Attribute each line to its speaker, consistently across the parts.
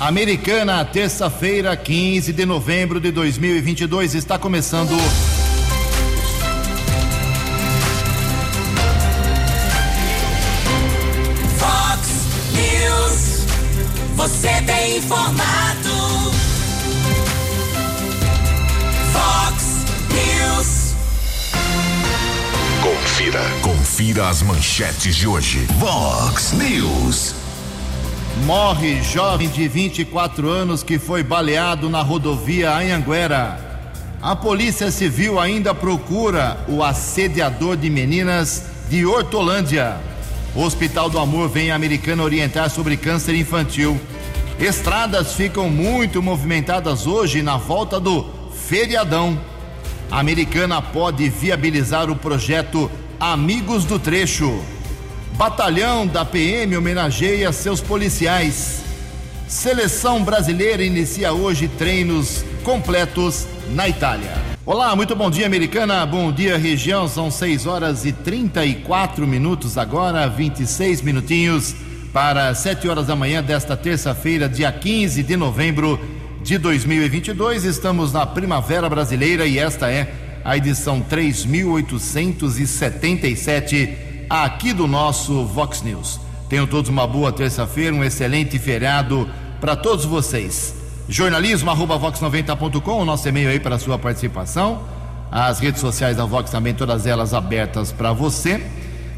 Speaker 1: Americana, terça-feira, 15 de novembro de 2022, está começando.
Speaker 2: Fox News. Você tem informado. Fox News.
Speaker 3: Confira. Confira as manchetes de hoje. Vox News.
Speaker 1: Morre jovem de 24 anos que foi baleado na rodovia Anhanguera. A Polícia Civil ainda procura o assediador de meninas de Hortolândia. O Hospital do Amor vem americano orientar sobre câncer infantil. Estradas ficam muito movimentadas hoje na volta do feriadão. A americana pode viabilizar o projeto Amigos do Trecho. Batalhão da PM homenageia seus policiais. Seleção brasileira inicia hoje treinos completos na Itália. Olá, muito bom dia, americana. Bom dia, região. São 6 horas e 34 minutos agora, 26 minutinhos para 7 horas da manhã desta terça-feira, dia 15 de novembro de 2022. Estamos na Primavera Brasileira e esta é a edição 3877 aqui do nosso Vox News. Tenham todos uma boa terça-feira, um excelente feriado para todos vocês. Jornalismo arroba vox90.com, o nosso e-mail aí para sua participação. As redes sociais da Vox também, todas elas abertas para você.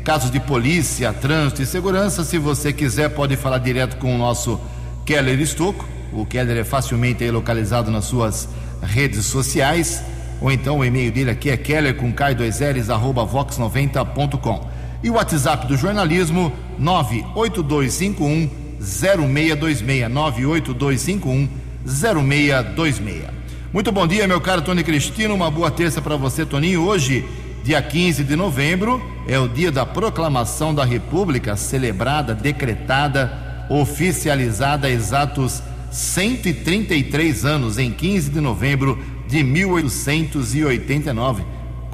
Speaker 1: Casos de polícia, trânsito e segurança, se você quiser, pode falar direto com o nosso Keller Estocco. O Keller é facilmente localizado nas suas redes sociais. Ou então o e-mail dele aqui é keller com k2ls arroba vox90.com. E o WhatsApp do jornalismo 98251 0626 98251 0626. Muito bom dia, meu caro Tony Cristino. Uma boa terça para você, Toninho. Hoje, dia 15 de novembro, é o dia da proclamação da República, celebrada, decretada, oficializada há exatos 133 anos, em 15 de novembro de 1889,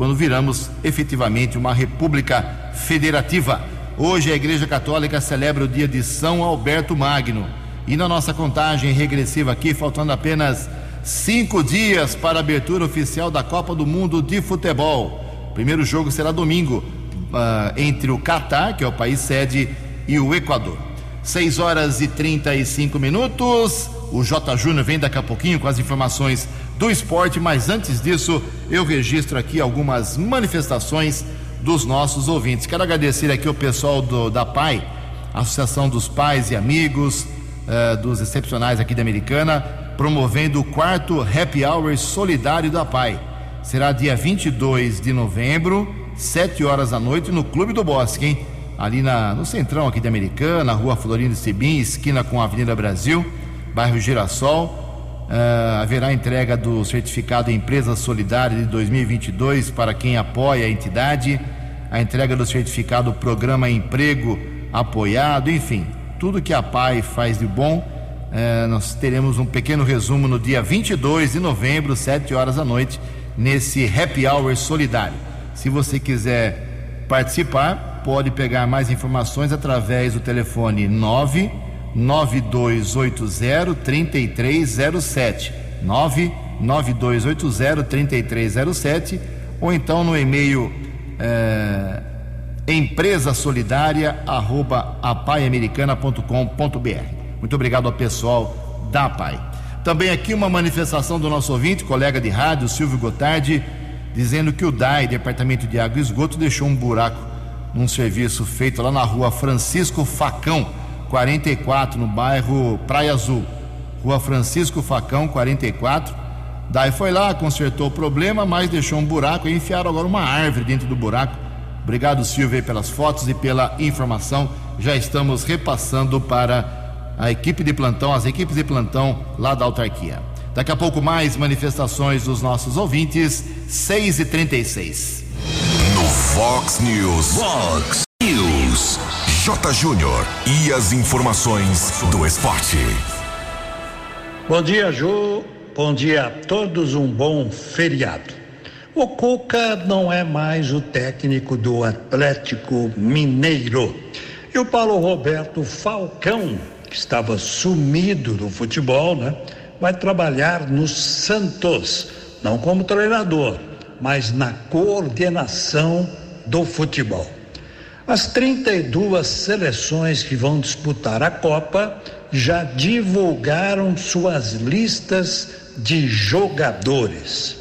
Speaker 1: quando viramos efetivamente uma república federativa. Hoje a Igreja Católica celebra o dia de São Alberto Magno. E na nossa contagem regressiva aqui, faltando apenas cinco dias para a abertura oficial da Copa do Mundo de Futebol. O primeiro jogo será domingo, uh, entre o Catar, que é o país sede, e o Equador. 6 horas e 35 minutos. O J. Júnior vem daqui a pouquinho com as informações do esporte, mas antes disso, eu registro aqui algumas manifestações dos nossos ouvintes. Quero agradecer aqui o pessoal do, da PAI, Associação dos Pais e Amigos uh, dos Excepcionais aqui da Americana, promovendo o quarto Happy Hour Solidário da PAI. Será dia 22 de novembro, 7 horas da noite, no Clube do Bosque, hein? Ali na, no centrão aqui da Americana, Rua Florindo Sibim, esquina com a Avenida Brasil, bairro Girassol. Uh, haverá entrega do certificado Empresa Solidária de 2022 para quem apoia a entidade, a entrega do certificado Programa Emprego Apoiado, enfim, tudo que a PAI faz de bom. Uh, nós teremos um pequeno resumo no dia 22 de novembro, 7 horas da noite, nesse Happy Hour Solidário. Se você quiser participar, pode pegar mais informações através do telefone 9 9280 3307 99280 3307 ou então no e-mail é, empresa solidária arroba apaiamericana.com.br muito obrigado ao pessoal da APAI. Também aqui uma manifestação do nosso ouvinte, colega de rádio, Silvio Gotardi dizendo que o DAI, Departamento de Água e Esgoto, deixou um buraco num serviço feito lá na rua Francisco Facão 44, no bairro Praia Azul. Rua Francisco Facão, 44. Daí foi lá, consertou o problema, mas deixou um buraco e enfiaram agora uma árvore dentro do buraco. Obrigado, Silvio, pelas fotos e pela informação. Já estamos repassando para a equipe de plantão, as equipes de plantão lá da autarquia. Daqui a pouco mais manifestações dos nossos ouvintes, 6 e 36
Speaker 3: No Fox News. Fox News. J. Júnior e as informações do esporte.
Speaker 4: Bom dia, Ju. Bom dia a todos. Um bom feriado. O Cuca não é mais o técnico do Atlético Mineiro. E o Paulo Roberto Falcão que estava sumido do futebol, né? Vai trabalhar no Santos, não como treinador, mas na coordenação do futebol. As 32 seleções que vão disputar a Copa já divulgaram suas listas de jogadores.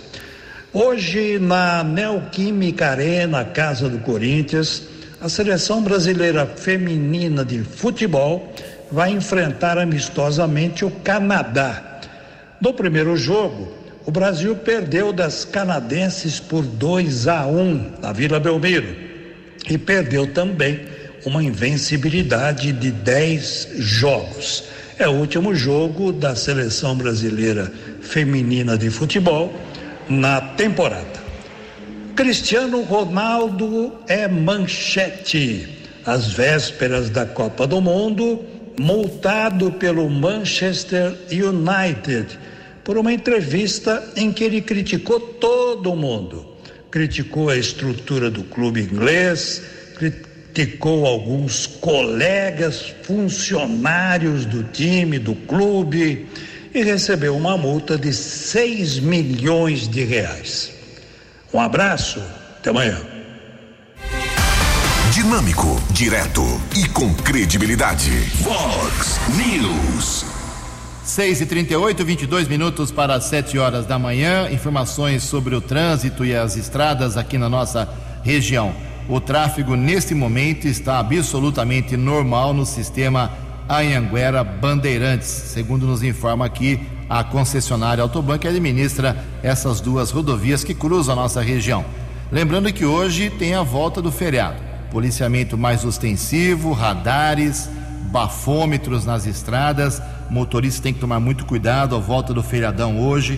Speaker 4: Hoje, na Neoquímica Arena, Casa do Corinthians, a seleção brasileira feminina de futebol vai enfrentar amistosamente o Canadá. No primeiro jogo, o Brasil perdeu das canadenses por 2 a 1 na Vila Belmiro e perdeu também uma invencibilidade de 10 jogos. É o último jogo da seleção brasileira feminina de futebol na temporada. Cristiano Ronaldo é manchete. Às vésperas da Copa do Mundo, multado pelo Manchester United por uma entrevista em que ele criticou todo mundo. Criticou a estrutura do clube inglês, criticou alguns colegas funcionários do time, do clube, e recebeu uma multa de 6 milhões de reais. Um abraço, até amanhã.
Speaker 3: Dinâmico, direto e com credibilidade. Vox News.
Speaker 1: 6 e 38 22 minutos para 7 horas da manhã. Informações sobre o trânsito e as estradas aqui na nossa região. O tráfego neste momento está absolutamente normal no sistema Anhanguera Bandeirantes, segundo nos informa aqui a concessionária Autoban que administra essas duas rodovias que cruzam a nossa região. Lembrando que hoje tem a volta do feriado. Policiamento mais ostensivo, radares, bafômetros nas estradas. Motoristas têm que tomar muito cuidado à volta do feriadão hoje,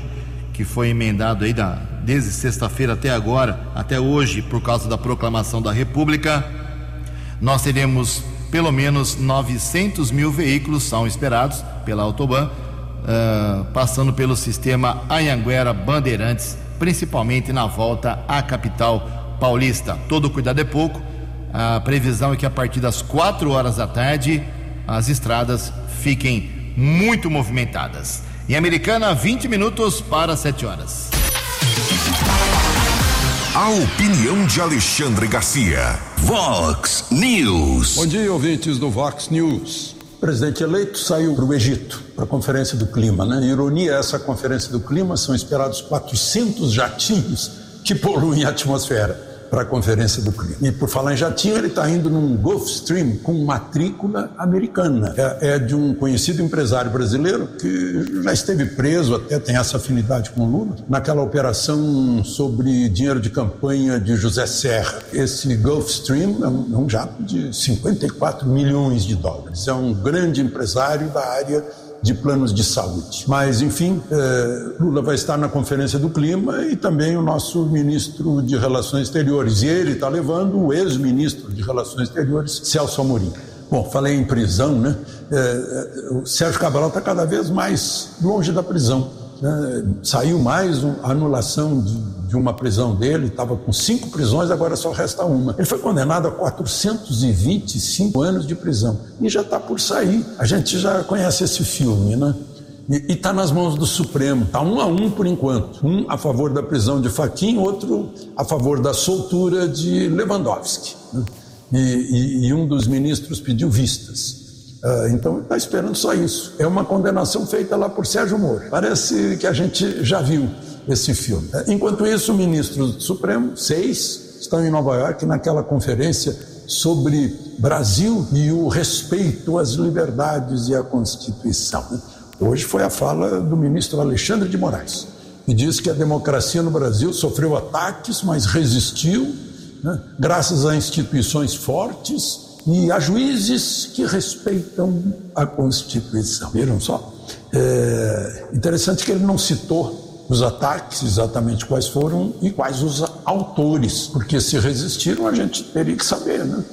Speaker 1: que foi emendado aí da, desde sexta-feira até agora, até hoje, por causa da proclamação da República. Nós teremos pelo menos 900 mil veículos são esperados pela Autoban uh, passando pelo sistema Anhanguera Bandeirantes, principalmente na volta à capital paulista. Todo cuidado é pouco. A previsão é que a partir das 4 horas da tarde as estradas fiquem muito movimentadas. Em Americana, 20 minutos para 7 horas.
Speaker 3: A opinião de Alexandre Garcia. Vox News.
Speaker 5: Bom dia, ouvintes do Vox News presidente eleito saiu para o Egito, para a Conferência do Clima. Né? Ironia, essa Conferência do Clima são esperados 400 jatinhos que poluem a atmosfera para a Conferência do Clima. E por falar em jatinho, ele está indo num Gulfstream com matrícula americana. É, é, de um conhecido empresário brasileiro que já esteve preso, até tem essa afinidade com o Lula, naquela operação sobre dinheiro de campanha de José Serra. Esse Gulfstream é um, é um jato de 54 milhões de dólares. É um grande empresário da área de planos de saúde. Mas, enfim, eh, Lula vai estar na Conferência do Clima e também o nosso ministro de Relações Exteriores. E ele está levando o ex-ministro de Relações Exteriores, Celso Amorim. Bom, falei em prisão, né? Eh, o Sérgio Cabral está cada vez mais longe da prisão. Né? Saiu mais uma anulação de de uma prisão dele, estava com cinco prisões, agora só resta uma. Ele foi condenado a 425 anos de prisão e já está por sair. A gente já conhece esse filme, né? E está nas mãos do Supremo. Está um a um por enquanto. Um a favor da prisão de Faquin, outro a favor da soltura de Lewandowski. Né? E, e, e, um dos ministros pediu vistas. Uh, então está esperando só isso. É uma condenação feita lá por Sérgio Moro. Parece que a gente já viu esse filme. Enquanto isso, ministros do Supremo, seis, estão em Nova York naquela conferência sobre Brasil e o respeito às liberdades e à Constituição. Hoje foi a fala do ministro Alexandre de Moraes, que diz que a democracia no Brasil sofreu ataques, mas resistiu, né, graças a instituições fortes e a juízes que respeitam a Constituição. Viram só? É interessante que ele não citou os ataques, exatamente quais foram e quais os autores, porque se resistiram a gente teria que saber, né?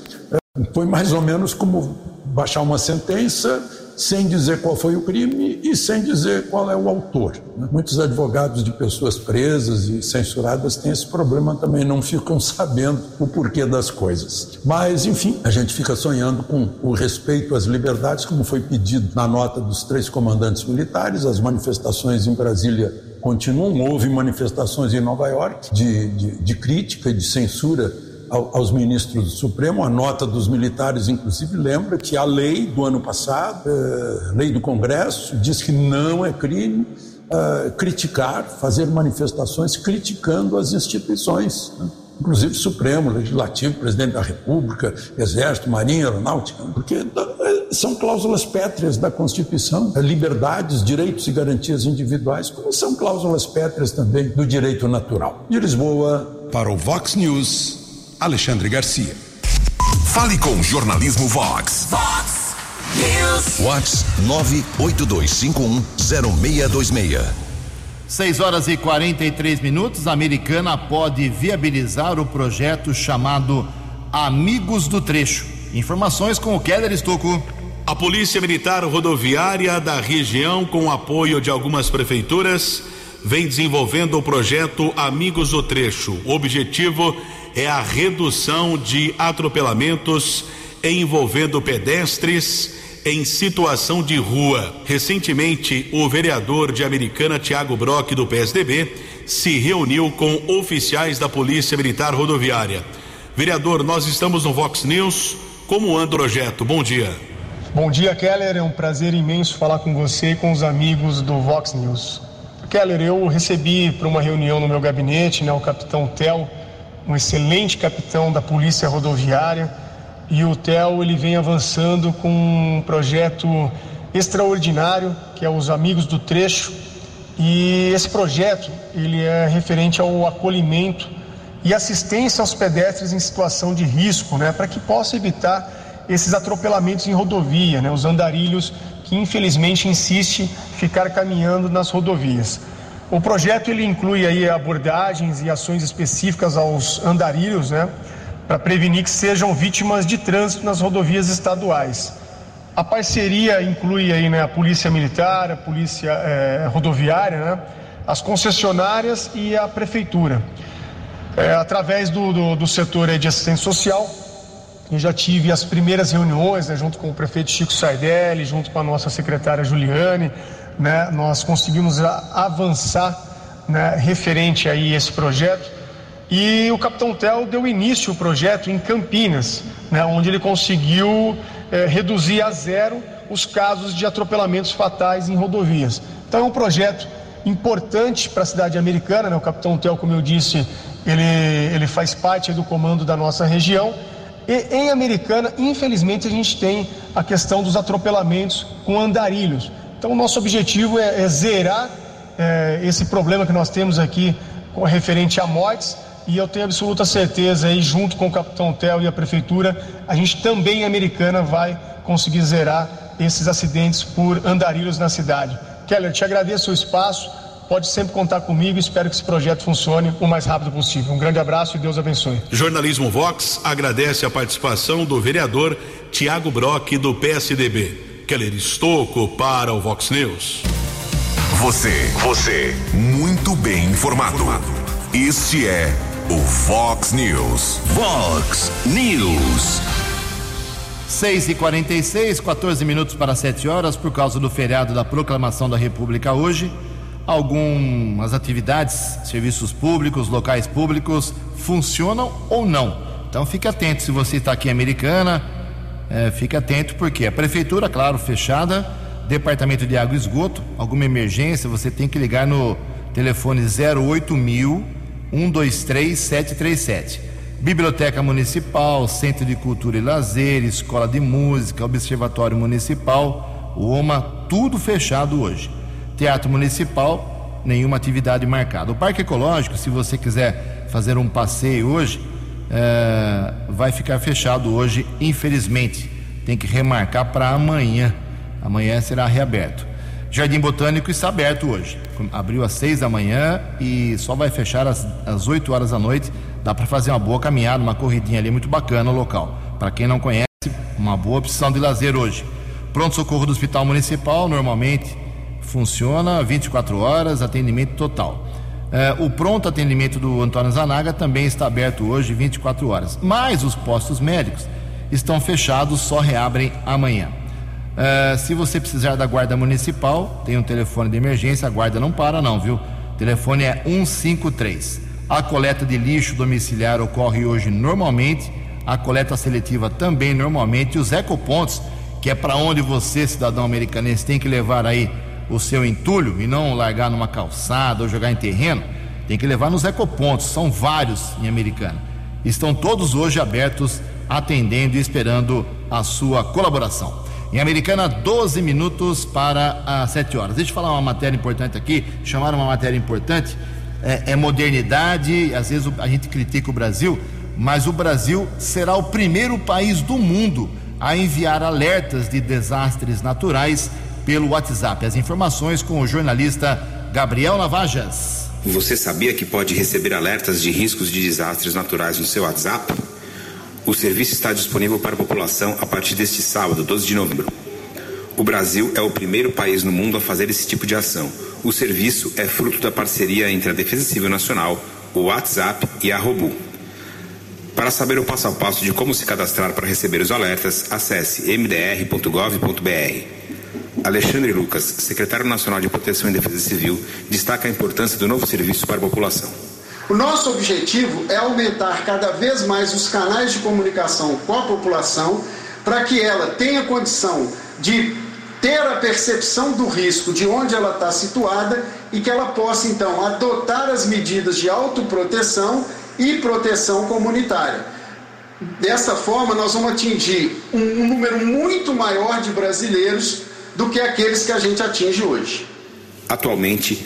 Speaker 5: Foi mais ou menos como baixar uma sentença sem dizer qual foi o crime e sem dizer qual é o autor. Né? Muitos advogados de pessoas presas e censuradas têm esse problema também, não ficam sabendo o porquê das coisas. Mas, enfim, a gente fica sonhando com o respeito às liberdades, como foi pedido na nota dos três comandantes militares, as manifestações em Brasília continuam. Houve manifestações em Nova York de, de, de crítica e de censura aos ministros do Supremo. A nota dos militares, inclusive, lembra que a lei do ano passado, a eh, lei do Congresso, diz que não é crime uh, criticar, fazer manifestações criticando as instituições. Né? Inclusive Supremo, Legislativo, Presidente da República, Exército, Marinha, Aeronáutica, porque eh, são cláusulas pétreas da Constituição, liberdades, direitos e garantias individuais, como são cláusulas pétreas também do direito natural. De Lisboa,
Speaker 3: para o Vox News. Alexandre Garcia. Fale com o Jornalismo Vox.
Speaker 2: Vox News.
Speaker 3: Vox 982510626.
Speaker 1: 6 horas e 43 minutos. A americana pode viabilizar o projeto chamado Amigos do Trecho. Informações com o Keller Estocco.
Speaker 6: A Polícia Militar Rodoviária da região, com o apoio de algumas prefeituras, vem desenvolvendo o projeto Amigos do Trecho. O objetivo é a redução de atropelamentos envolvendo pedestres em situação de rua. Recentemente, o vereador de Americana, Tiago Brock, do PSDB, se reuniu com oficiais da Polícia Militar Rodoviária. Vereador, nós estamos no Vox News. Como anda o projeto? Bom dia.
Speaker 7: Bom dia, Keller. É um prazer imenso falar com você e com os amigos do Vox News. Keller, eu recebi para uma reunião no meu gabinete, né, o capitão Tel, um excelente capitão da Polícia Rodoviária, e o Tel ele vem avançando com um projeto extraordinário, que é os Amigos do Trecho. E esse projeto, ele é referente ao acolhimento e assistência aos pedestres em situação de risco, né, para que possa evitar esses atropelamentos em rodovia, né, os andarilhos que infelizmente insiste ficar caminhando nas rodovias. O projeto ele inclui aí abordagens e ações específicas aos andarilhos, né, para prevenir que sejam vítimas de trânsito nas rodovias estaduais. A parceria inclui aí né, a polícia militar, a polícia é, rodoviária, né, as concessionárias e a prefeitura. É, através do, do, do setor de assistência social, eu já tive as primeiras reuniões, né, junto com o prefeito Chico Sardelli, junto com a nossa secretária Juliane, né, nós conseguimos avançar né, referente aí esse projeto. E o Capitão Tel deu início ao projeto em Campinas, né, onde ele conseguiu é, reduzir a zero os casos de atropelamentos fatais em rodovias. Então é um projeto importante para a cidade americana, né? o Capitão Tel, como eu disse, ele, ele faz parte do comando da nossa região e em Americana, infelizmente, a gente tem a questão dos atropelamentos com andarilhos. Então, o nosso objetivo é, é zerar é, esse problema que nós temos aqui referente a mortes. E eu tenho absoluta certeza aí, junto com o Capitão Tel e a Prefeitura, a gente também Americana vai conseguir zerar esses acidentes por andarilhos na cidade. Keller, te agradeço o espaço pode sempre contar comigo e espero que esse projeto funcione o mais rápido possível. Um grande abraço e Deus abençoe.
Speaker 6: Jornalismo Vox agradece a participação do vereador Tiago Brock do PSDB. Keller Estocco para o Vox News.
Speaker 3: Você, você, muito bem informado. Este é o Vox News.
Speaker 2: Vox News.
Speaker 1: 6 e 46 14 minutos para 7 horas, por causa do feriado da proclamação da República hoje algumas atividades, serviços públicos, locais públicos funcionam ou não. Então fique atento se você está aqui em Americana, é, fique atento porque a prefeitura, claro, fechada, departamento de água e esgoto, alguma emergência, você tem que ligar no telefone 08000 123 737. Biblioteca Municipal, Centro de Cultura e Lazer, Escola de Música, Observatório Municipal, o OMA, tudo fechado hoje. Teatro Municipal, nenhuma atividade marcada. O Parque Ecológico, se você quiser fazer um passeio hoje, é, vai ficar fechado hoje, infelizmente. Tem que remarcar para amanhã. Amanhã será reaberto. Jardim Botânico está aberto hoje. Abriu às seis da manhã e só vai fechar às, às 8 horas da noite. Dá para fazer uma boa caminhada, uma corridinha ali muito bacana no local. Para quem não conhece, uma boa opção de lazer hoje. Pronto socorro do Hospital Municipal, normalmente funciona 24 horas, atendimento total. É, o pronto atendimento do Antônio Zanaga também está aberto hoje 24 horas, mas os postos médicos estão fechados, só reabrem amanhã. É, se você precisar da guarda municipal, tem um telefone de emergência, a guarda não para não, viu? O telefone é 153. A coleta de lixo domiciliar ocorre hoje normalmente, a coleta seletiva também normalmente, os ecopontos, que é para onde você, cidadão americanense, tem que levar aí o seu entulho e não largar numa calçada ou jogar em terreno, tem que levar nos ecopontos, são vários em Americana. Estão todos hoje abertos, atendendo e esperando a sua colaboração. Em Americana, 12 minutos para as 7 horas. Deixa eu falar uma matéria importante aqui, chamaram uma matéria importante, é, é modernidade, às vezes a gente critica o Brasil, mas o Brasil será o primeiro país do mundo a enviar alertas de desastres naturais pelo WhatsApp. As informações com o jornalista Gabriel Navajas.
Speaker 8: Você sabia que pode receber alertas de riscos de desastres naturais no seu WhatsApp? O serviço está disponível para a população a partir deste sábado, 12 de novembro. O Brasil é o primeiro país no mundo a fazer esse tipo de ação. O serviço é fruto da parceria entre a Defesa Civil Nacional, o WhatsApp e a Robu. Para saber o passo a passo de como se cadastrar para receber os alertas, acesse mdr.gov.br. Alexandre Lucas, secretário nacional de Proteção e Defesa Civil, destaca a importância do novo serviço para a população.
Speaker 9: O nosso objetivo é aumentar cada vez mais os canais de comunicação com a população para que ela tenha condição de ter a percepção do risco de onde ela está situada e que ela possa então adotar as medidas de autoproteção e proteção comunitária. Dessa forma, nós vamos atingir um, número muito maior de brasileiros do que aqueles que a gente atinge hoje.
Speaker 8: Atualmente,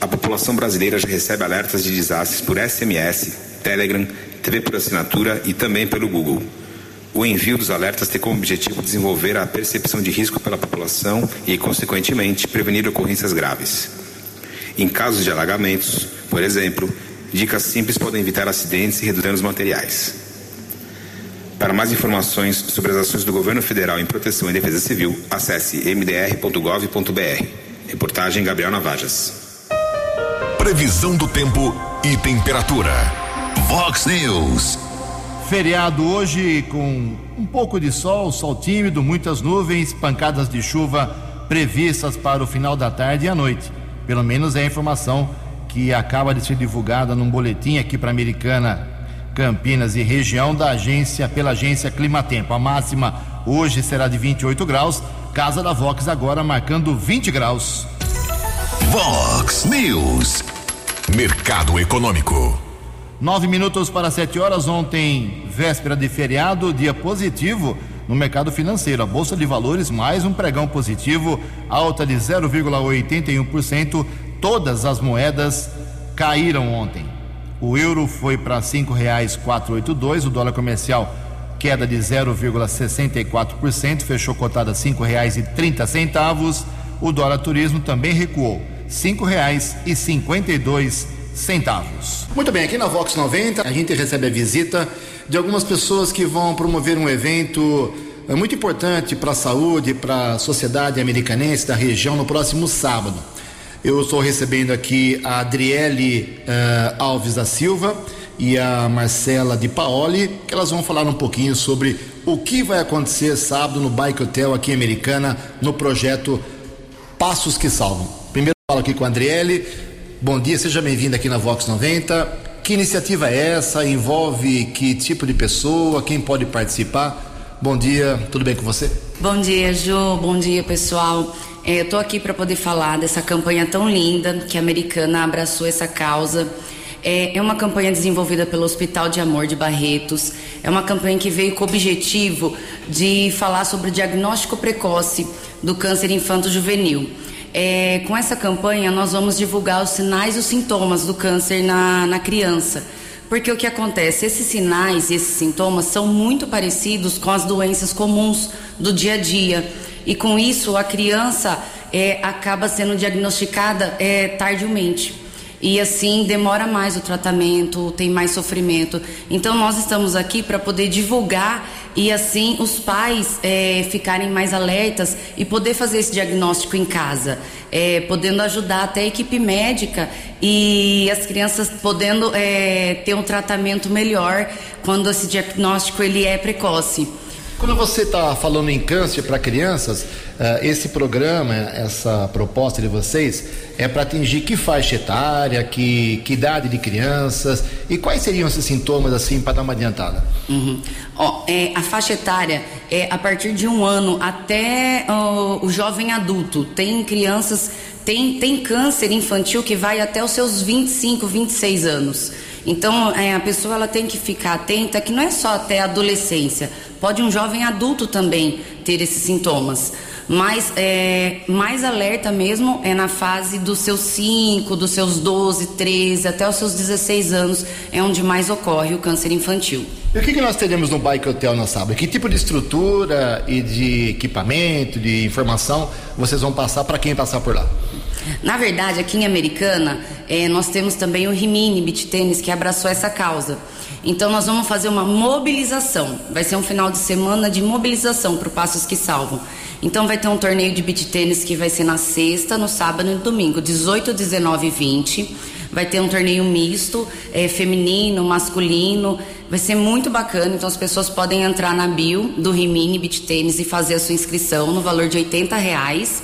Speaker 8: a população brasileira já recebe alertas de desastres por SMS, Telegram, TV por assinatura e também pelo Google. O envio dos alertas tem como objetivo desenvolver a percepção de risco pela população e, consequentemente, prevenir ocorrências graves. Em casos de alagamentos, por exemplo, dicas simples podem evitar acidentes e reduzir danos materiais. Para mais informações sobre as ações do governo federal em proteção e defesa civil, acesse mdr.gov.br. Reportagem Gabriel Navajas.
Speaker 3: Previsão do tempo e temperatura. Vox News.
Speaker 1: Feriado hoje com um pouco de sol, sol tímido, muitas nuvens, pancadas de chuva previstas para o final da tarde e à noite. Pelo menos é a informação que acaba de ser divulgada num boletim aqui para a Americana Campinas e região da agência pela agência Climatempo. A máxima hoje será de 28 graus. Casa da Vox agora marcando 20 graus.
Speaker 3: Vox News. Mercado Econômico.
Speaker 1: Nove minutos para sete horas. Ontem, véspera de feriado, dia positivo no mercado financeiro. A Bolsa de Valores, mais um pregão positivo, alta de 0,81%. Todas as moedas caíram ontem. O euro foi para oito dois, o dólar comercial queda de 0,64%, fechou cotada e trinta centavos. O dólar turismo também recuou, e dois centavos. Muito bem, aqui na Vox 90 a gente recebe a visita de algumas pessoas que vão promover um evento é, muito importante para a saúde, para a sociedade americanense da região no próximo sábado. Eu estou recebendo aqui a Adriele uh, Alves da Silva e a Marcela de Paoli, que elas vão falar um pouquinho sobre o que vai acontecer sábado no Bike Hotel aqui em Americana, no projeto Passos que Salvam. Primeiro falo aqui com a Adriele. Bom dia, seja bem-vinda aqui na Vox 90. Que iniciativa é essa? Envolve que tipo de pessoa? Quem pode participar? Bom dia, tudo bem com você?
Speaker 10: Bom dia, Ju. Bom dia, pessoal. É, eu estou aqui para poder falar dessa campanha tão linda que a Americana abraçou essa causa. É, é uma campanha desenvolvida pelo Hospital de Amor de Barretos. É uma campanha que veio com o objetivo de falar sobre o diagnóstico precoce do câncer infanto-juvenil. É, com essa campanha, nós vamos divulgar os sinais e os sintomas do câncer na, na criança. Porque o que acontece? Esses sinais, esses sintomas são muito parecidos com as doenças comuns do dia a dia e com isso a criança é, acaba sendo diagnosticada é, tardiamente. E assim demora mais o tratamento, tem mais sofrimento. Então nós estamos aqui para poder divulgar e assim os pais é, ficarem mais alertas e poder fazer esse diagnóstico em casa. é, podendo ajudar até a equipe médica e as crianças podendo é, ter um tratamento melhor quando esse diagnóstico ele é precoce.
Speaker 1: Quando você está falando em câncer para crianças, uh, esse programa, essa proposta de vocês é para atingir que faixa etária, que, que idade de crianças e quais seriam esses sintomas assim para dar uma adiantada?
Speaker 10: Uhum. Ó, é, a faixa etária é a partir de um ano até uh, o jovem adulto. Tem crianças, tem, tem câncer infantil que vai até os seus 25, 26 anos. Então, é, a pessoa ela tem que ficar atenta que não é só até a adolescência, pode um jovem adulto também ter esses sintomas. Mas é, mais alerta mesmo é na fase dos seus 5, dos seus 12, 13, até os seus 16 anos, é onde mais ocorre o câncer infantil.
Speaker 1: E o que, que nós teremos no Bike Hotel na sábado? Que tipo de estrutura e de equipamento, de informação vocês vão passar para quem passar por lá?
Speaker 10: Na verdade, aqui em Americana, é, nós temos também o Rimini Beach Tênis que abraçou essa causa. Então, nós vamos fazer uma mobilização. Vai ser um final de semana de mobilização para o Passos que Salvam. Então, vai ter um torneio de beach tênis que vai ser na sexta, no sábado e no domingo, 18, 19 e 20. Vai ter um torneio misto, é, feminino, masculino. Vai ser muito bacana. Então, as pessoas podem entrar na bio do Rimini Beach Tênis e fazer a sua inscrição no valor de 80 reais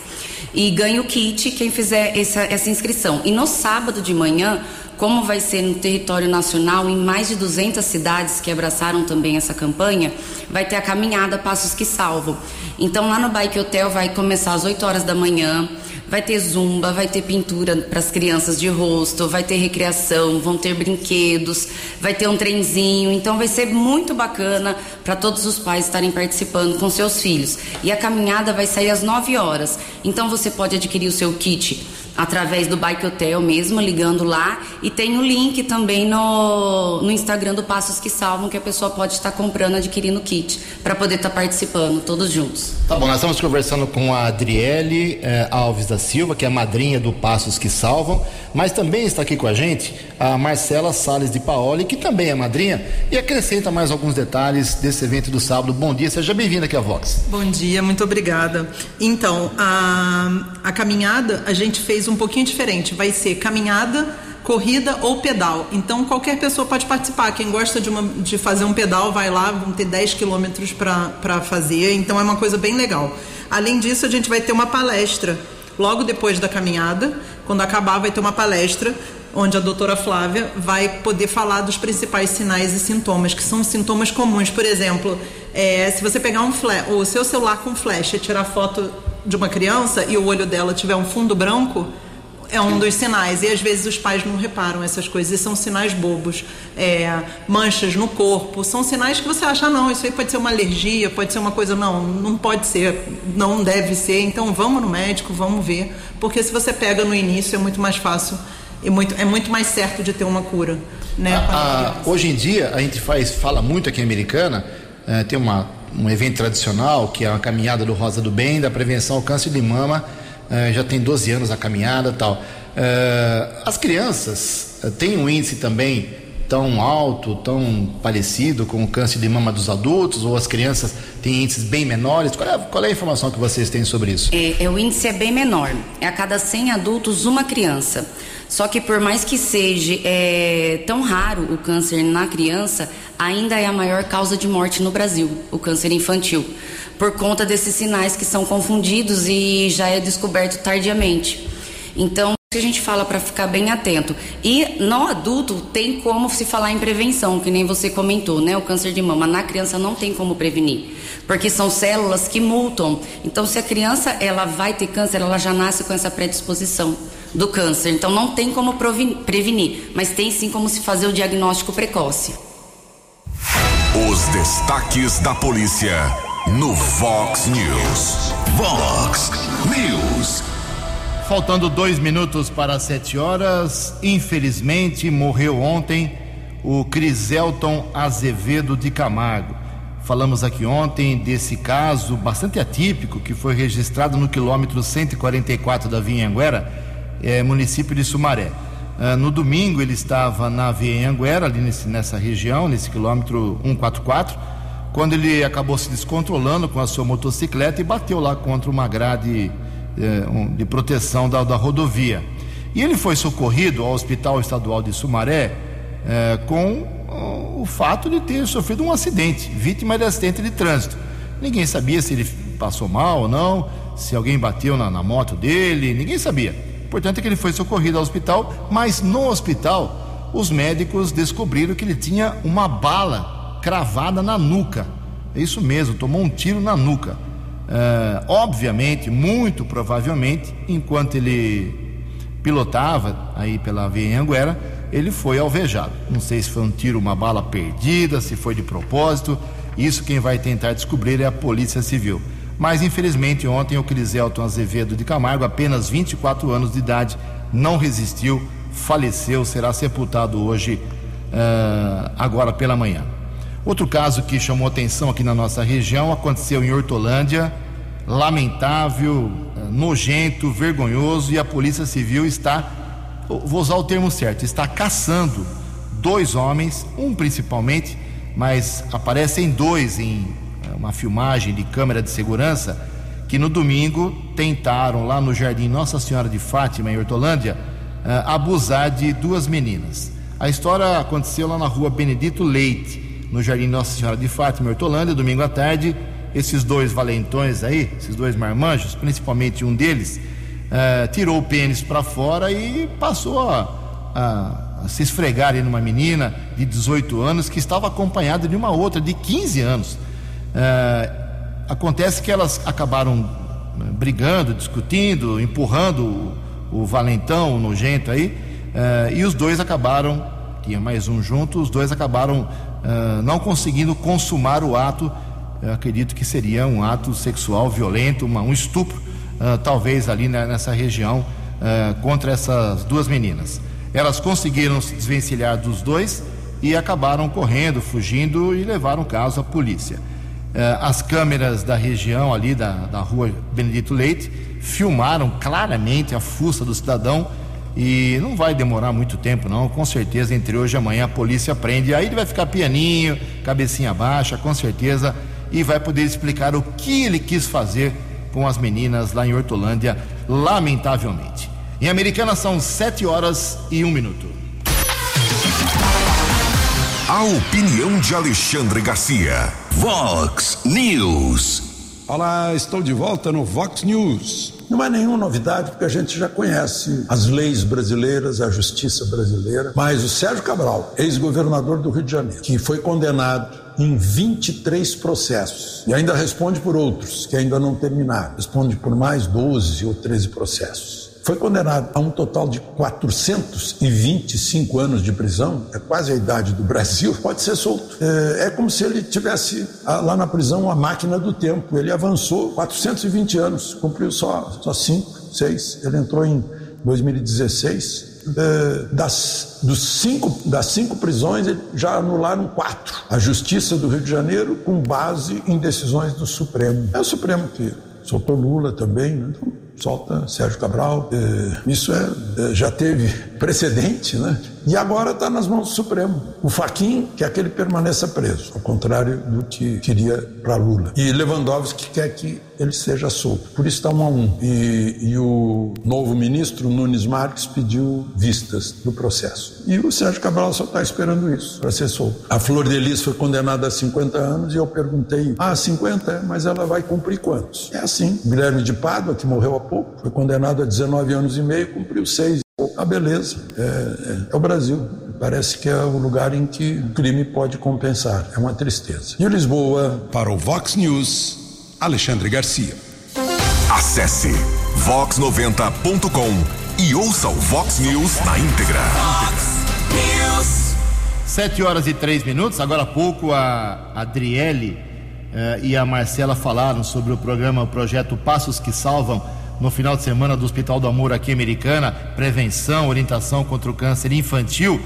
Speaker 10: e ganha o kit quem fizer essa, essa inscrição. E no sábado de manhã, como vai ser no território nacional, em mais de 200 cidades que abraçaram também essa campanha, vai ter a caminhada Passos que Salvam. Então lá no Bike Hotel vai começar às 8 horas da manhã vai ter zumba, vai ter pintura para as crianças de rosto, vai ter recreação, vão ter brinquedos, vai ter um trenzinho. Então vai ser muito bacana para todos os pais estarem participando com seus filhos. E a caminhada vai sair às 9 horas. Então você pode adquirir o seu kit através do Bike Hotel mesmo, ligando lá. E tem o link também no, no Instagram do Passos que Salvam, que a pessoa pode estar comprando, adquirindo o kit, para poder estar participando, todos juntos.
Speaker 1: Tá bom, nós estamos conversando com a Adriele eh, Alves da Silva, que é a madrinha do Passos que Salvam, mas também está aqui com a gente a Marcela Sales de Paoli, que também é madrinha, e acrescenta mais alguns detalhes desse evento do sábado. Bom dia, seja bem-vinda aqui à Vox.
Speaker 11: Bom dia, muito obrigada. Então, a, a caminhada a gente fez um pouquinho diferente. Vai ser caminhada, corrida ou pedal. Então qualquer pessoa pode participar. Quem gosta de, uma, de fazer um pedal, vai lá, vão ter 10 quilômetros para fazer. Então é uma coisa bem legal. Além disso, a gente vai ter uma palestra logo depois da caminhada. Quando acabar, vai ter uma palestra onde a doutora Flávia vai poder falar dos principais sinais e sintomas, que são sintomas comuns. Por exemplo, é, se você pegar um flash, o seu celular com flash e tirar foto de uma criança e o olho dela tiver um fundo branco, é um dos sinais. E às vezes os pais não reparam essas coisas. E são sinais bobos. É, manchas no corpo. São sinais que você acha, ah, não, isso aí pode ser uma alergia, pode ser uma coisa. Não, não pode ser, não deve ser. Então vamos no médico, vamos ver. Porque se você pega no início é muito mais fácil e muito, é muito mais certo de ter uma cura. Né,
Speaker 1: a, a, hoje em dia a gente faz, fala muito aqui em Americana, é, tem uma, um evento tradicional que é a caminhada do Rosa do Bem, da prevenção ao câncer de mama é, já tem 12 anos a caminhada tal. É, as crianças é, têm um índice também tão alto, tão parecido com o câncer de mama dos adultos, ou as crianças têm índices bem menores? Qual é, qual é a informação que vocês têm sobre isso?
Speaker 10: É, é, o índice é bem menor. É a cada 100 adultos, uma criança. Só que por mais que seja é, tão raro o câncer na criança, ainda é a maior causa de morte no Brasil, o câncer infantil por conta desses sinais que são confundidos e já é descoberto tardiamente. Então, a gente fala para ficar bem atento. E no adulto tem como se falar em prevenção, que nem você comentou, né? O câncer de mama na criança não tem como prevenir, porque são células que multam. Então, se a criança ela vai ter câncer, ela já nasce com essa predisposição do câncer. Então, não tem como prevenir, mas tem sim como se fazer o diagnóstico precoce.
Speaker 3: Os destaques da polícia no Vox News. Vox News.
Speaker 1: Faltando dois minutos para sete horas, infelizmente morreu ontem o Criselton Azevedo de Camargo. Falamos aqui ontem desse caso bastante atípico que foi registrado no quilômetro 144 da Vinhanguera, é, município de Sumaré. Uh, no domingo ele estava na Vinhanguera, ali nesse, nessa região, nesse quilômetro 144 quando ele acabou se descontrolando com a sua motocicleta e bateu lá contra uma grade eh, um, de proteção da, da, rodovia. E ele foi socorrido ao Hospital Estadual de Sumaré eh, com o fato de ter sofrido um acidente, vítima de acidente de trânsito. Ninguém sabia se ele passou mal ou não, se alguém bateu na, na moto dele, ninguém sabia. Portanto, é que ele foi socorrido ao hospital, mas no hospital os médicos descobriram que ele tinha uma bala cravada na nuca. É isso mesmo, tomou um tiro na nuca. Uh, obviamente, muito provavelmente, enquanto ele pilotava aí pela Via Anguera, ele foi alvejado. Não sei se foi um tiro, uma bala perdida, se foi de propósito. Isso quem vai tentar descobrir é a Polícia Civil. Mas infelizmente ontem o Criselton Azevedo de Camargo, apenas 24 anos de idade, não resistiu, faleceu, será sepultado hoje, uh, agora pela manhã. Outro caso que chamou atenção aqui na nossa região aconteceu em Hortolândia, lamentável, uh, nojento, vergonhoso, e a Polícia Civil está, vou usar o termo certo, está caçando dois homens, um principalmente, mas aparecem dois em uma filmagem de câmera de segurança, que no domingo tentaram, lá no Jardim Nossa Senhora de Fátima, em Hortolândia, uh, abusar de duas meninas. A história aconteceu lá na rua Benedito Leite, no Jardim Nossa Senhora de Fátima, em Hortolândia, domingo à tarde. Esses dois valentões aí, esses dois marmanjos, principalmente um deles, uh, tirou o pênis para fora e passou a, a, se esfregar numa menina de 18 anos que estava acompanhada de uma outra de 15 anos. É, acontece que elas acabaram né, brigando, discutindo, empurrando o, o valentão, o nojento aí, é, e os dois acabaram, tinha mais um junto, os dois acabaram é, não conseguindo consumar o ato. Acredito que seria um ato sexual violento, uma, um estupro, talvez ali nessa região, contra essas duas meninas. Elas conseguiram se desvencilhar dos dois e acabaram correndo, fugindo e levaram o caso à polícia. Eh, as câmeras da região ali da, da rua Benedito Leite filmaram claramente a fuça do cidadão e não vai demorar muito tempo não, com certeza entre hoje e amanhã a polícia prende, aí ele vai ficar pianinho, cabecinha baixa, com certeza, e vai poder explicar o que ele quis fazer com as meninas lá em Hortolândia, lamentavelmente. Em Americana são sete horas e um minuto.
Speaker 3: A opinião de Alexandre Garcia.
Speaker 2: Vox News.
Speaker 5: Olá, estou de volta no Vox News. Não é nenhuma novidade, porque a gente já conhece as leis brasileiras, a justiça brasileira. Mas o Sérgio Cabral, ex-governador do Rio de Janeiro, que foi condenado em 23 processos e ainda responde por outros que ainda não terminaram. Responde por mais 12 ou 13 processos foi condenado a um total de 425 anos de prisão, é quase a idade do Brasil, pode ser solto. É, é como se ele tivesse ah, lá na prisão uma máquina do tempo. Ele avançou 420 anos, cumpriu só, só 5, 6. Ele entrou em 2016. É, das, dos cinco, das cinco prisões, já anularam quatro. A Justiça do Rio de Janeiro, com base em decisões do Supremo. É o Supremo que soltou Lula também, né? Então, solta Sérgio Cabral. É, isso é, é, já teve precedente, né? E agora está nas mãos do Supremo. O Faquin quer que ele permaneça preso, ao contrário do que queria para Lula. E Lewandowski quer que ele seja solto. Por isso está um a um. E, e o novo ministro, Nunes Marques, pediu vistas do processo. E o Sérgio Cabral só está esperando isso, para ser solto. A Flor de Lis foi condenada a 50 anos e eu perguntei, ah, 50? Mas ela vai cumprir quantos? É assim. Guilherme de Pádua, que morreu há pouco, foi condenado a 19 anos e meio, cumpriu seis ah, beleza, é, é, é, o Brasil. Parece que é o lugar em que o crime pode compensar. É uma tristeza. E Lisboa.
Speaker 3: Para o Vox News, Alexandre Garcia. Acesse vox90.com e ouça o Vox News na íntegra. Vox
Speaker 1: News. Sete horas e três minutos. Agora há pouco a Adriele eh, e a Marcela falaram sobre o programa, o projeto Passos que Salvam no final de semana do Hospital do Amor aqui Americana, prevenção, orientação contra o câncer infantil.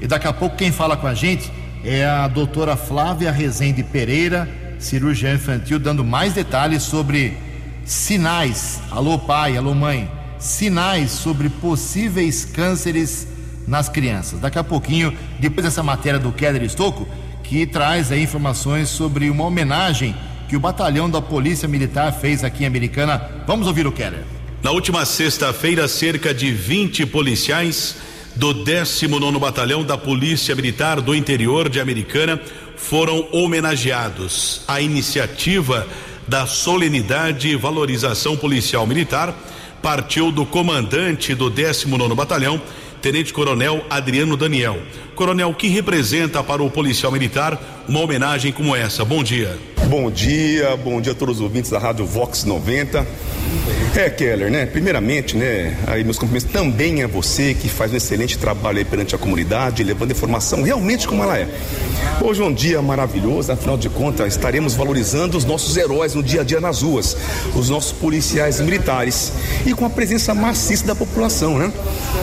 Speaker 1: E daqui a pouco quem fala com a gente é a doutora Flávia Rezende Pereira, cirurgiã infantil, dando mais detalhes sobre sinais. Alô pai, alô mãe, sinais sobre possíveis cânceres nas crianças. Daqui a pouquinho, depois dessa matéria do Keller Estocco, que traz aí informações sobre uma homenagem que o batalhão da Polícia Militar fez aqui em Americana. Vamos ouvir o Keller.
Speaker 6: Na última sexta-feira, cerca de 20 policiais do 19 Batalhão da Polícia Militar do Interior de Americana foram homenageados. A iniciativa da solenidade e valorização policial militar partiu do comandante do 19 Batalhão, Tenente Coronel Adriano Daniel. Coronel, o que representa para o policial militar uma homenagem como essa? Bom dia.
Speaker 12: Bom dia, bom dia a todos os ouvintes da Rádio Vox 90. É, Keller, né? Primeiramente, né? Aí meus cumprimentos também a você que faz um excelente trabalho aí perante a comunidade, levando informação realmente como ela é. Hoje é um dia maravilhoso, afinal de contas, estaremos valorizando os nossos heróis no dia a dia nas ruas, os nossos policiais militares e com a presença maciça da população, né?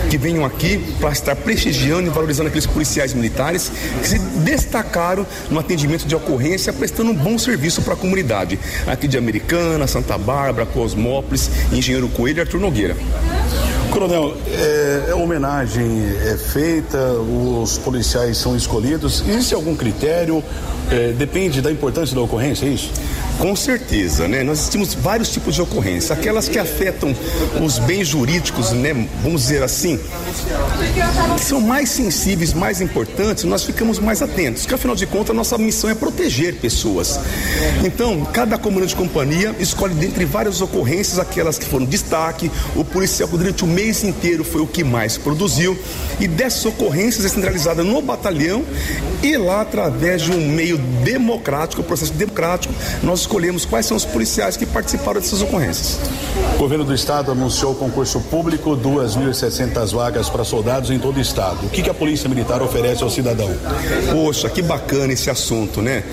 Speaker 12: Que venham aqui para estar prestigiando e valorizando aqueles militares que se destacaram no atendimento de ocorrência, prestando um bom serviço para a comunidade, aqui de Americana, Santa Bárbara, Cosmópolis, Engenheiro Coelho e Arthur Nogueira.
Speaker 13: Coronel, é, a homenagem é feita, os policiais são escolhidos. Existe algum critério? É, depende da importância da ocorrência, é isso?
Speaker 12: Com certeza, né? Nós temos vários tipos de ocorrência. Aquelas que afetam os bens jurídicos, né? Vamos dizer assim, são mais sensíveis, mais importantes, nós ficamos mais atentos. Porque afinal de contas, nossa missão é proteger pessoas. Então, cada comando de companhia escolhe dentre várias ocorrências aquelas que foram destaque. O policial durante o mês inteiro foi o que mais produziu. E dessas ocorrências é centralizada no batalhão e lá através de um meio democrático, processo democrático, nós escolhemos quais são os policiais que participaram dessas ocorrências.
Speaker 13: O governo do estado anunciou concurso público, 2.700 vagas para soldados em todo o estado. O que, que a Polícia Militar oferece ao cidadão?
Speaker 12: Poxa, que bacana esse assunto, né?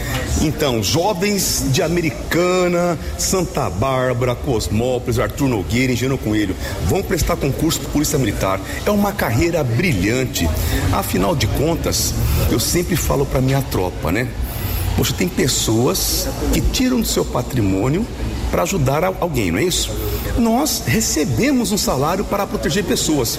Speaker 12: Então, jovens de Americana, Santa Bárbara, Cosmópolis, Arthur Nogueira, Engenheiro Coelho, vão prestar concurso para Polícia Militar. É uma carreira brilhante. Afinal de contas, eu sempre falo para minha tropa, né? Você tem pessoas que tiram do seu patrimônio para ajudar alguém, não é isso? Nós recebemos um salário para proteger pessoas.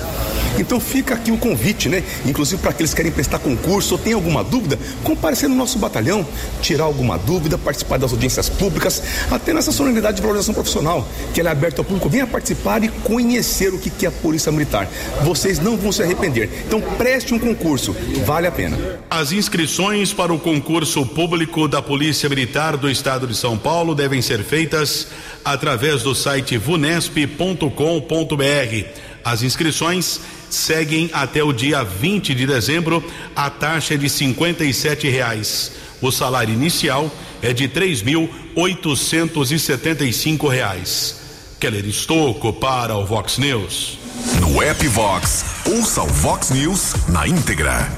Speaker 12: Então fica aqui o convite, né? Inclusive para aqueles que querem prestar concurso ou tem alguma dúvida, comparecer no nosso batalhão, tirar alguma dúvida, participar das audiências públicas, até nessa solenidade de valorização profissional, que ela é aberta ao público. Venha participar e conhecer o que é a Polícia Militar. Vocês não vão se arrepender. Então preste um concurso, vale a pena.
Speaker 6: As inscrições para o concurso público da Polícia Militar do Estado de São Paulo devem ser feitas através do site vunesp.com.br. As inscrições seguem até o dia 20 de dezembro. A taxa é de R$ reais. O salário inicial é de três mil oitocentos e cinco reais. Keller Estocco para o Vox News.
Speaker 3: No app Vox, ouça o Vox News na íntegra.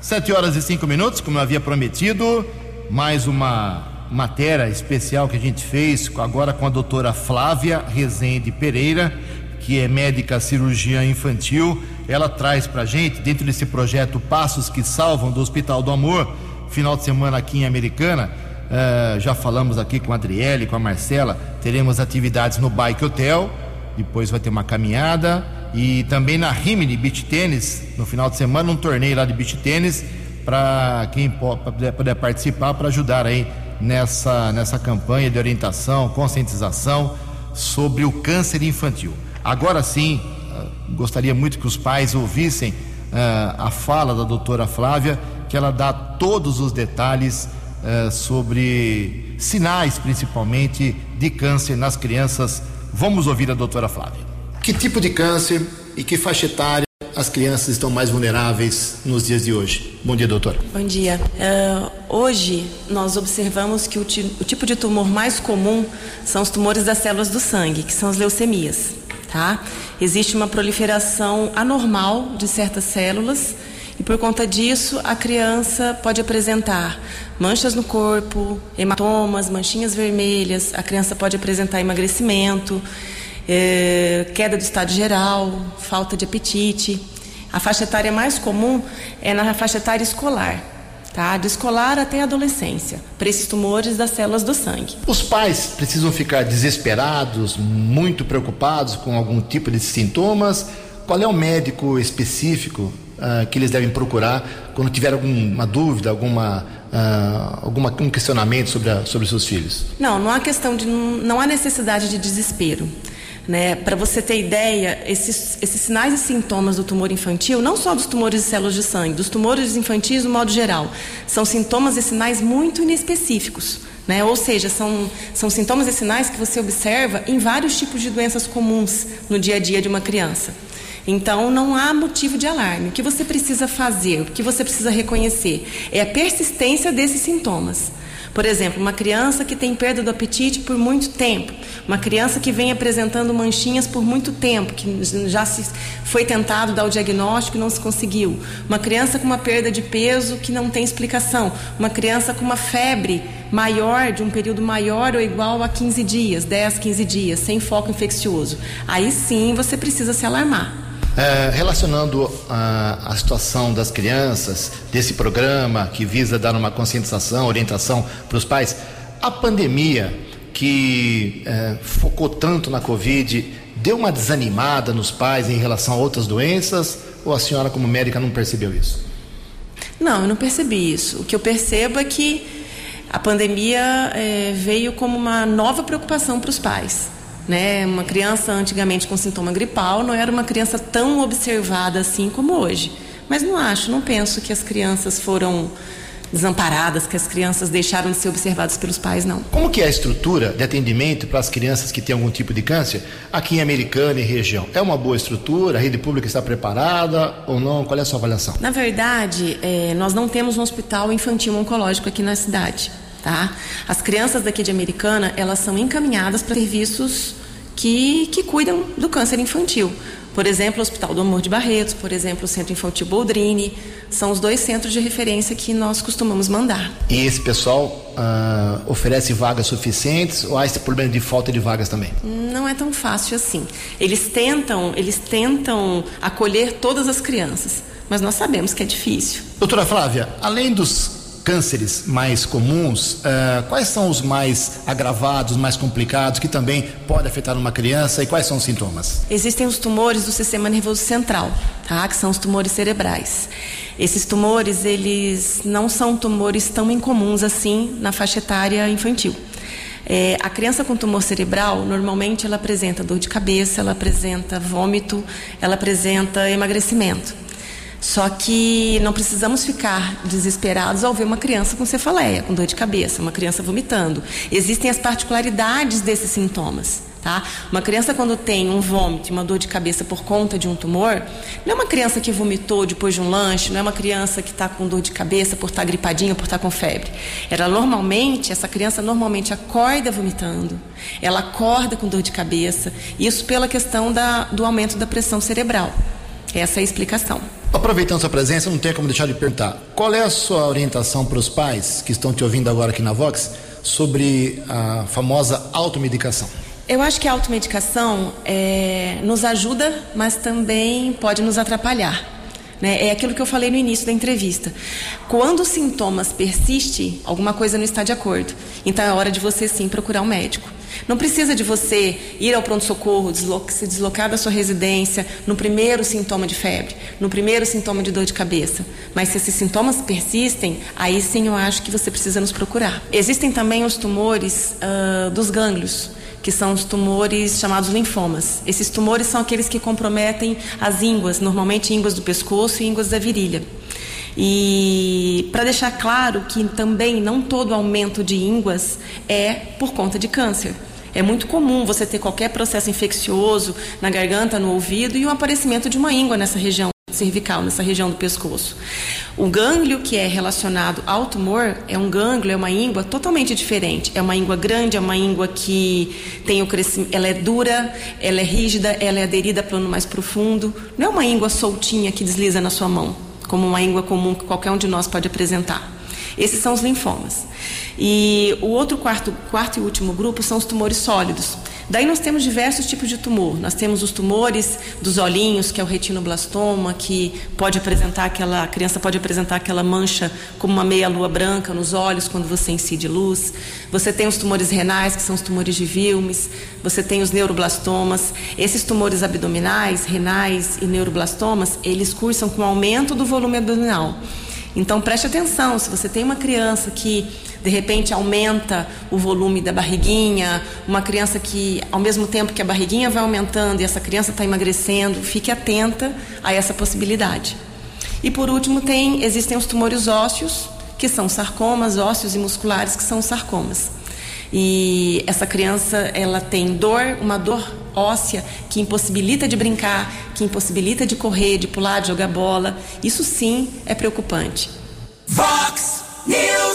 Speaker 1: Sete horas e cinco minutos, como eu havia prometido, mais uma matéria especial que a gente fez agora com a doutora Flávia Rezende Pereira, que é médica cirurgiã infantil. Ela traz para gente, dentro desse projeto Passos que Salvam do Hospital do Amor, final de semana aqui em Americana. Uh, já falamos aqui com a Adriele, com a Marcela. Teremos atividades no Bike Hotel, depois vai ter uma caminhada e também na Rimini Beach Tênis, no final de semana, um torneio lá de beach tênis para quem puder, puder participar para ajudar aí nessa, nessa campanha de orientação, conscientização sobre o câncer infantil. Agora sim, ah, gostaria muito que os pais ouvissem uh, a fala da doutora Flávia, que ela dá todos os detalhes uh, sobre sinais, principalmente, de câncer nas crianças. Vamos ouvir a doutora Flávia.
Speaker 14: Que tipo de câncer e que faixa etária as crianças estão mais vulneráveis nos dias de hoje? Bom dia, doutor.
Speaker 15: Bom dia. Uh, hoje nós observamos que o, o, tipo de tumor mais comum são os tumores das células do sangue, que são as leucemias. Tá? Existe uma proliferação anormal de certas células e por conta disso a criança pode apresentar manchas no corpo, hematomas, manchinhas vermelhas, a criança pode apresentar emagrecimento é, queda do estado geral, falta de apetite. A faixa etária mais comum é na faixa etária escolar, tá? De escolar até a adolescência, para esses tumores das células do sangue.
Speaker 14: Os pais precisam ficar desesperados, muito preocupados com algum tipo de sintomas? Qual é o médico específico uh, que eles devem procurar quando tiver alguma dúvida, alguma, uh, alguma um questionamento sobre, a, sobre seus filhos?
Speaker 15: Não, não há questão de não há necessidade de desespero. Né? Para você ter ideia, esses, esses sinais e sintomas do tumor infantil, não só dos tumores de células de sangue, dos tumores infantis no modo geral, são sintomas e sinais muito inespecíficos. Né? Ou seja, são, são sintomas e sinais que você observa em vários tipos de doenças comuns no dia a dia de uma criança. Então, não há motivo de alarme. O que você precisa fazer, o que você precisa reconhecer é a persistência desses sintomas. Por exemplo, uma criança que tem perda do apetite por muito tempo, uma criança que vem apresentando manchinhas por muito tempo, que já se foi tentado dar o diagnóstico e não se conseguiu, uma criança com uma perda de peso que não tem explicação, uma criança com uma febre maior, de um período maior ou igual a 15 dias, 10, 15 dias, sem foco infeccioso. Aí sim você precisa se alarmar.
Speaker 1: É, relacionando a, a, situação das crianças, desse programa que visa dar uma conscientização, orientação para os pais, a pandemia que é, focou tanto na Covid deu uma desanimada nos pais em relação a outras doenças? Ou a senhora, como médica, não percebeu isso?
Speaker 15: Não, eu não percebi isso. O que eu percebo é que a pandemia é, veio como uma nova preocupação para os pais. Né? Uma criança antigamente com sintoma gripal não era uma criança tão observada assim como hoje. Mas não acho, não penso que as crianças foram desamparadas, que as crianças deixaram de ser observadas pelos pais, não.
Speaker 1: Como que é a estrutura de atendimento para as crianças que têm algum tipo de câncer aqui em Americana e região? É uma boa estrutura? A rede pública está preparada ou não? Qual é a sua avaliação?
Speaker 15: Na verdade, é, nós não temos um hospital infantil oncológico aqui na cidade. Tá? As crianças daqui de Americana, elas são encaminhadas para serviços que, que cuidam do câncer infantil. Por exemplo, o Hospital do Amor de Barretos, por exemplo, o Centro Infantil Boldrini, são os dois centros de referência que nós costumamos mandar.
Speaker 1: E esse pessoal uh, oferece vagas suficientes ou há esse problema de falta de vagas também?
Speaker 15: Não é tão fácil assim. Eles tentam, eles tentam acolher todas as crianças, mas nós sabemos que é difícil.
Speaker 1: Doutora Flávia, além dos cânceres mais comuns, uh, quais são os mais agravados, mais complicados, que também podem afetar uma criança e quais são os sintomas?
Speaker 15: Existem os tumores do sistema nervoso central, tá? que são os tumores cerebrais. Esses tumores, eles não são tumores tão incomuns assim na faixa etária infantil. É, a criança com tumor cerebral, normalmente ela apresenta dor de cabeça, ela apresenta vômito, ela apresenta emagrecimento. Só que não precisamos ficar desesperados ao ver uma criança com cefaleia, com dor de cabeça, uma criança vomitando. Existem as particularidades desses sintomas. Tá? Uma criança quando tem um vômito, uma dor de cabeça por conta de um tumor, não é uma criança que vomitou depois de um lanche, não é uma criança que está com dor de cabeça por estar tá gripadinha, por estar tá com febre. Ela normalmente, essa criança normalmente acorda vomitando, ela acorda com dor de cabeça, isso pela questão da, do aumento da pressão cerebral. Essa é a explicação.
Speaker 1: Aproveitando sua presença, não tem como deixar de perguntar: qual é a sua orientação para os pais que estão te ouvindo agora aqui na Vox sobre a famosa automedicação?
Speaker 15: Eu acho que a automedicação é, nos ajuda, mas também pode nos atrapalhar. Né? É aquilo que eu falei no início da entrevista. Quando os sintomas persistem, alguma coisa não está de acordo. Então é hora de você sim procurar um médico. Não precisa de você ir ao pronto-socorro, se deslocar da sua residência no primeiro sintoma de febre, no primeiro sintoma de dor de cabeça. Mas se esses sintomas persistem, aí sim eu acho que você precisa nos procurar. Existem também os tumores uh, dos gânglios que são os tumores chamados linfomas. Esses tumores são aqueles que comprometem as ínguas, normalmente ínguas do pescoço e ínguas da virilha. E para deixar claro que também não todo aumento de ínguas é por conta de câncer. É muito comum você ter qualquer processo infeccioso na garganta, no ouvido e o aparecimento de uma íngua nessa região cervical, nessa região do pescoço. O gânglio que é relacionado ao tumor é um gânglio, é uma íngua totalmente diferente. É uma íngua grande, é uma íngua que tem o crescimento, ela é dura, ela é rígida, ela é aderida a plano mais profundo. Não é uma íngua soltinha que desliza na sua mão, como uma íngua comum que qualquer um de nós pode apresentar. Esses são os linfomas. E o outro quarto, quarto e último grupo são os tumores sólidos. Daí nós temos diversos tipos de tumor. Nós temos os tumores dos olhinhos, que é o retinoblastoma, que pode apresentar aquela, a criança pode apresentar aquela mancha como uma meia-lua branca nos olhos quando você incide luz. Você tem os tumores renais, que são os tumores de Wilms. Você tem os neuroblastomas. Esses tumores abdominais, renais e neuroblastomas, eles cursam com aumento do volume abdominal. Então preste atenção, se você tem uma criança que de repente aumenta o volume da barriguinha, uma criança que, ao mesmo tempo que a barriguinha vai aumentando e essa criança está emagrecendo, fique atenta a essa possibilidade. E por último, tem, existem os tumores ósseos, que são sarcomas ósseos e musculares, que são sarcomas. E essa criança, ela tem dor, uma dor óssea que impossibilita de brincar, que impossibilita de correr, de pular, de jogar bola. Isso sim é preocupante.
Speaker 1: Vox News.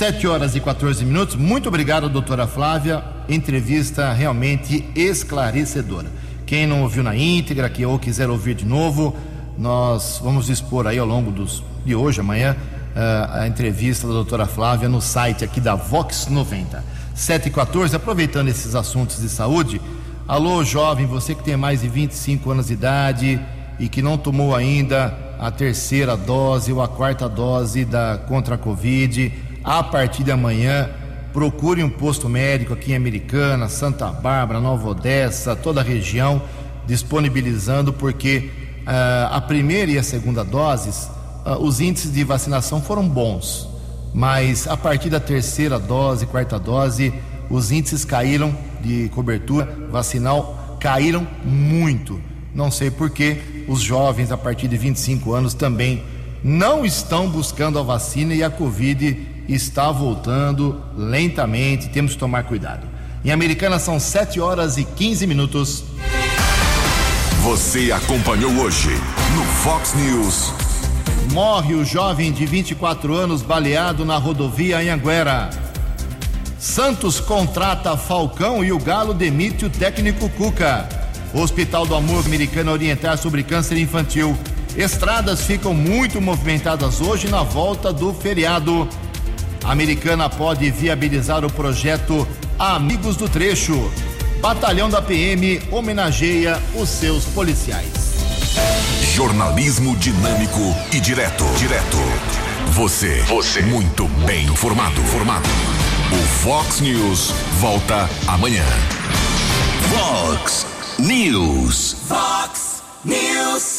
Speaker 1: 7 horas e 14 minutos. Muito obrigado, doutora Flávia. Entrevista realmente esclarecedora. Quem não ouviu na íntegra, que ou quiser ouvir de novo, nós vamos expor aí ao longo dos, de hoje, amanhã, uh, a entrevista da doutora Flávia no site aqui da Vox 90. 7 e 14, aproveitando esses assuntos de saúde. Alô, jovem, você que tem mais de 25 anos de idade e que não tomou ainda a terceira dose ou a quarta dose da contra a Covid, a partir de amanhã, procure um posto médico aqui em Americana, Santa Bárbara, Nova Odessa, toda a região, disponibilizando, porque uh, a primeira e a segunda doses uh, os índices de vacinação foram bons, mas a partir da terceira dose, quarta dose, os índices caíram de cobertura vacinal caíram muito. Não sei por que os jovens a partir de 25 anos também não estão buscando a vacina e a Covid está voltando lentamente. Temos que tomar cuidado. Em Americana são 7 horas e 15 minutos.
Speaker 3: Você acompanhou hoje no Fox News.
Speaker 1: Morre o jovem de 24 anos baleado na rodovia Anhanguera. Santos contrata Falcão e o Galo demite o técnico Cuca. O Hospital do Amor Americano orientar sobre câncer infantil. Estradas ficam muito movimentadas hoje na volta do feriado. A americana pode viabilizar o projeto Amigos do Trecho. Batalhão da PM homenageia os seus policiais.
Speaker 3: Jornalismo dinâmico e direto. Direto. Você. Você. Muito bem informado. Formado. O Fox News volta amanhã.
Speaker 2: Fox News.
Speaker 16: Fox News.